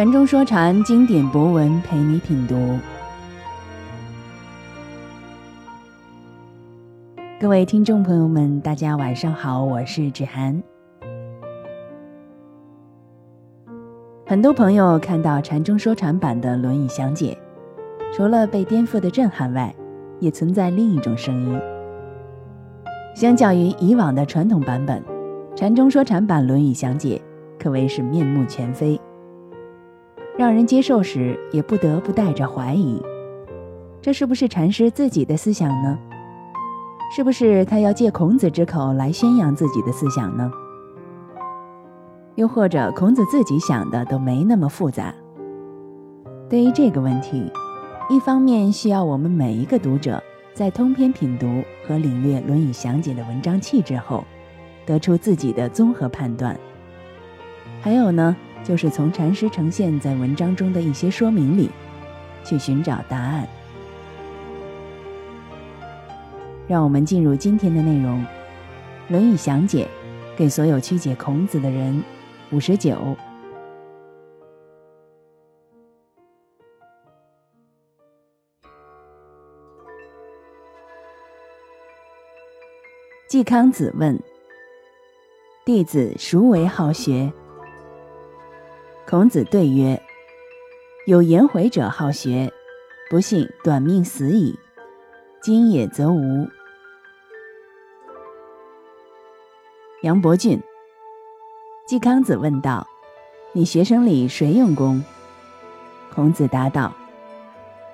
禅中说禅，经典博文陪你品读。各位听众朋友们，大家晚上好，我是芷涵。很多朋友看到禅中说禅版的《论语详解》，除了被颠覆的震撼外，也存在另一种声音。相较于以往的传统版本，禅中说禅版《论语详解》可谓是面目全非。让人接受时，也不得不带着怀疑：这是不是禅师自己的思想呢？是不是他要借孔子之口来宣扬自己的思想呢？又或者孔子自己想的都没那么复杂？对于这个问题，一方面需要我们每一个读者在通篇品读和领略《论语详解》的文章气质后，得出自己的综合判断；还有呢？就是从禅师呈现在文章中的一些说明里，去寻找答案。让我们进入今天的内容，《论语详解》给所有曲解孔子的人。五十九，季康子问：“弟子孰为好学？”孔子对曰：“有颜回者好学，不幸短命死矣。今也则无。”杨伯峻，季康子问道：“你学生里谁用功？”孔子答道：“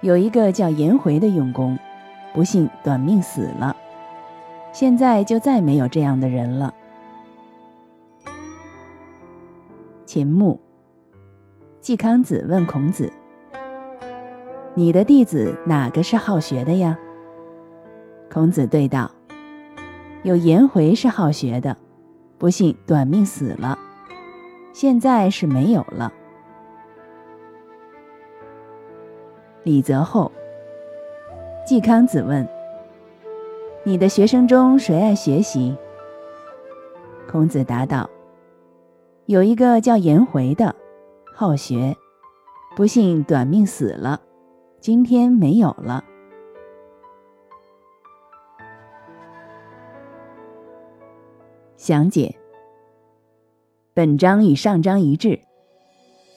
有一个叫颜回的用功，不幸短命死了。现在就再没有这样的人了。”秦牧。季康子问孔子：“你的弟子哪个是好学的呀？”孔子对道：“有颜回是好学的，不幸短命死了，现在是没有了。”李泽厚。季康子问：“你的学生中谁爱学习？”孔子答道：“有一个叫颜回的。”好学，不幸短命死了，今天没有了。详解：本章与上章一致，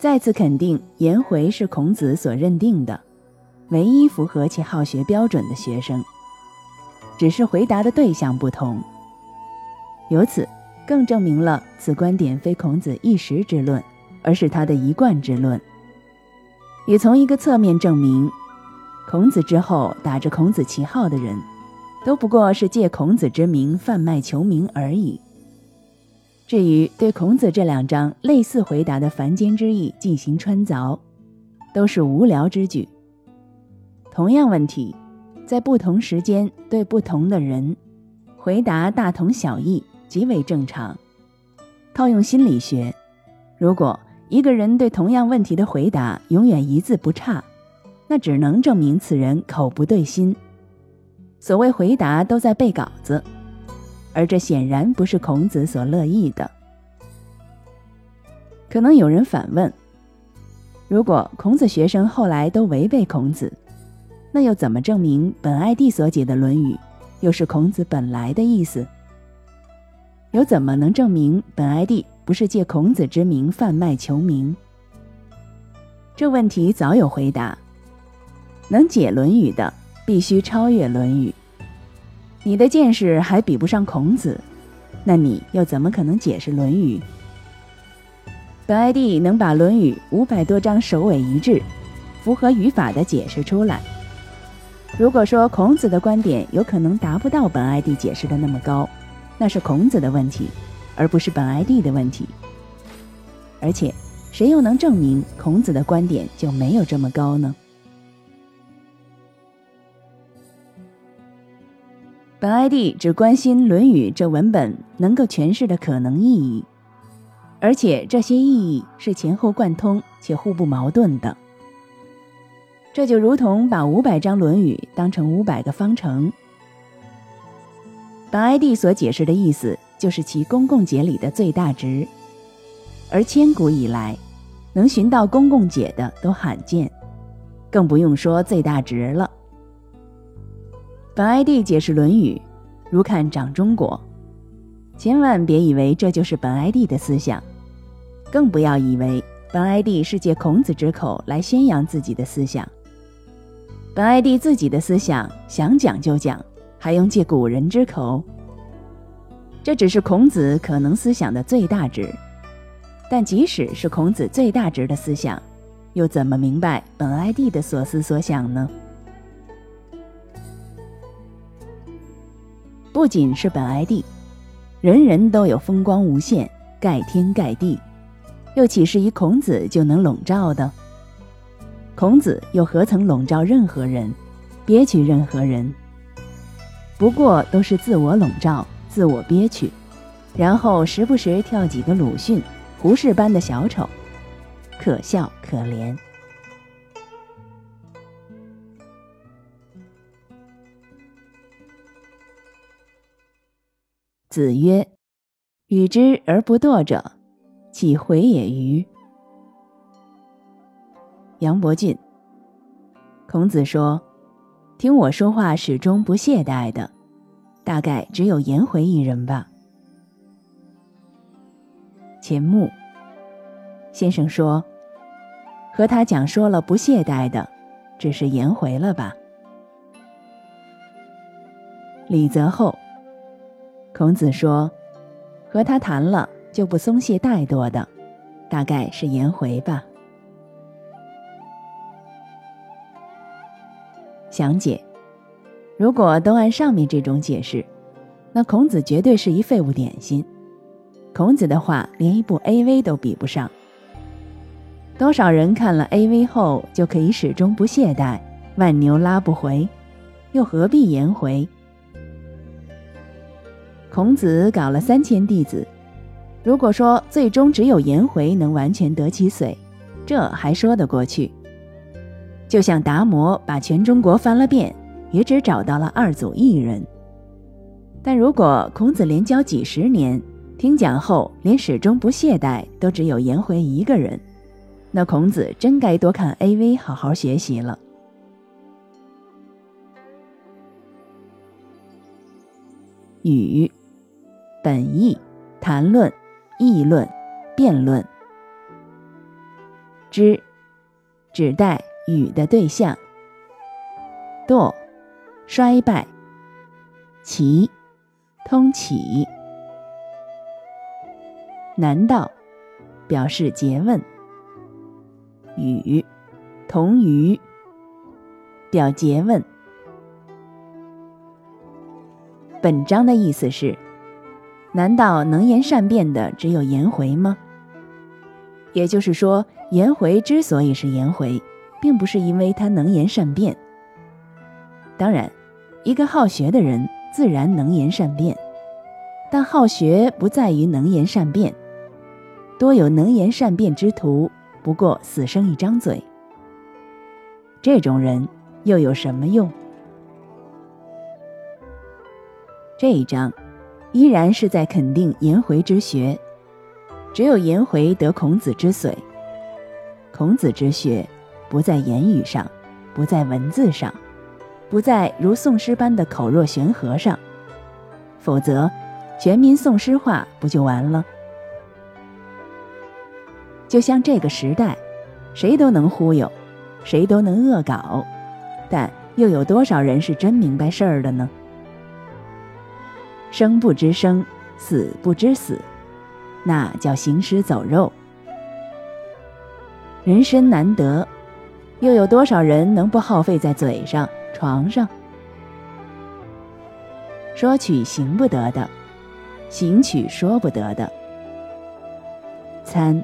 再次肯定颜回是孔子所认定的唯一符合其好学标准的学生，只是回答的对象不同。由此更证明了此观点非孔子一时之论。而是他的一贯之论，也从一个侧面证明，孔子之后打着孔子旗号的人，都不过是借孔子之名贩卖求名而已。至于对孔子这两章类似回答的凡间之意进行穿凿，都是无聊之举。同样问题，在不同时间对不同的人，回答大同小异，极为正常。套用心理学，如果一个人对同样问题的回答永远一字不差，那只能证明此人口不对心。所谓回答都在背稿子，而这显然不是孔子所乐意的。可能有人反问：如果孔子学生后来都违背孔子，那又怎么证明本艾弟所解的《论语》又是孔子本来的意思？又怎么能证明本艾弟？不是借孔子之名贩卖求名，这问题早有回答。能解《论语》的，必须超越《论语》。你的见识还比不上孔子，那你又怎么可能解释《论语》？本艾弟能把《论语》五百多章首尾一致、符合语法的解释出来。如果说孔子的观点有可能达不到本艾弟解释的那么高，那是孔子的问题。而不是本 ID 的问题，而且谁又能证明孔子的观点就没有这么高呢？本 ID 只关心《论语》这文本能够诠释的可能意义，而且这些意义是前后贯通且互不矛盾的。这就如同把五百章《论语》当成五百个方程，本 ID 所解释的意思。就是其公共解里的最大值，而千古以来，能寻到公共解的都罕见，更不用说最大值了。本 ID 解释《论语》，如看掌中国，千万别以为这就是本 ID 的思想，更不要以为本 ID 是借孔子之口来宣扬自己的思想。本 ID 自己的思想想讲就讲，还用借古人之口？这只是孔子可能思想的最大值。但即使是孔子最大值的思想，又怎么明白本 ID 的所思所想呢？不仅是本 ID，人人都有风光无限、盖天盖地，又岂是一孔子就能笼罩的？孔子又何曾笼罩任何人，憋屈任何人？不过都是自我笼罩、自我憋屈，然后时不时跳几个鲁迅。胡适般的小丑，可笑可怜。子曰：“与之而不惰者，岂回也与？”杨伯峻。孔子说：“听我说话始终不懈怠的，大概只有颜回一人吧。”钱穆先生说：“和他讲说了不懈怠的，只是颜回了吧？”李泽厚孔子说：“和他谈了就不松懈怠惰的，大概是颜回吧？”详解：如果都按上面这种解释，那孔子绝对是一废物点心。孔子的话连一部 A.V. 都比不上。多少人看了 A.V. 后就可以始终不懈怠，万牛拉不回，又何必颜回？孔子搞了三千弟子，如果说最终只有颜回能完全得其髓，这还说得过去。就像达摩把全中国翻了遍，也只找到了二祖一人。但如果孔子连教几十年，听讲后，连始终不懈怠都只有颜回一个人，那孔子真该多看 A.V，好好学习了。语，本意，谈论、议论、辩论。之，指代语的对象。堕，衰败。齐，通起。难道表示诘问。与同于表诘问。本章的意思是：难道能言善辩的只有颜回吗？也就是说，颜回之所以是颜回，并不是因为他能言善辩。当然，一个好学的人自然能言善辩，但好学不在于能言善辩。多有能言善辩之徒，不过死生一张嘴。这种人又有什么用？这一章依然是在肯定颜回之学，只有颜回得孔子之髓。孔子之学不在言语上，不在文字上，不在如宋诗般的口若悬河上，否则全民宋诗化不就完了？就像这个时代，谁都能忽悠，谁都能恶搞，但又有多少人是真明白事儿的呢？生不知生，死不知死，那叫行尸走肉。人生难得，又有多少人能不耗费在嘴上、床上？说取行不得的，行取说不得的，参。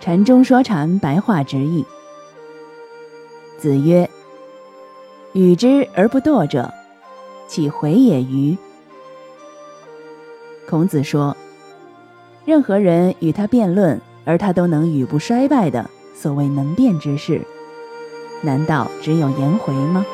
禅中说禅白话之意。子曰：“与之而不惰者，岂回也与？”孔子说：“任何人与他辩论，而他都能语不衰败的，所谓能辩之士，难道只有颜回吗？”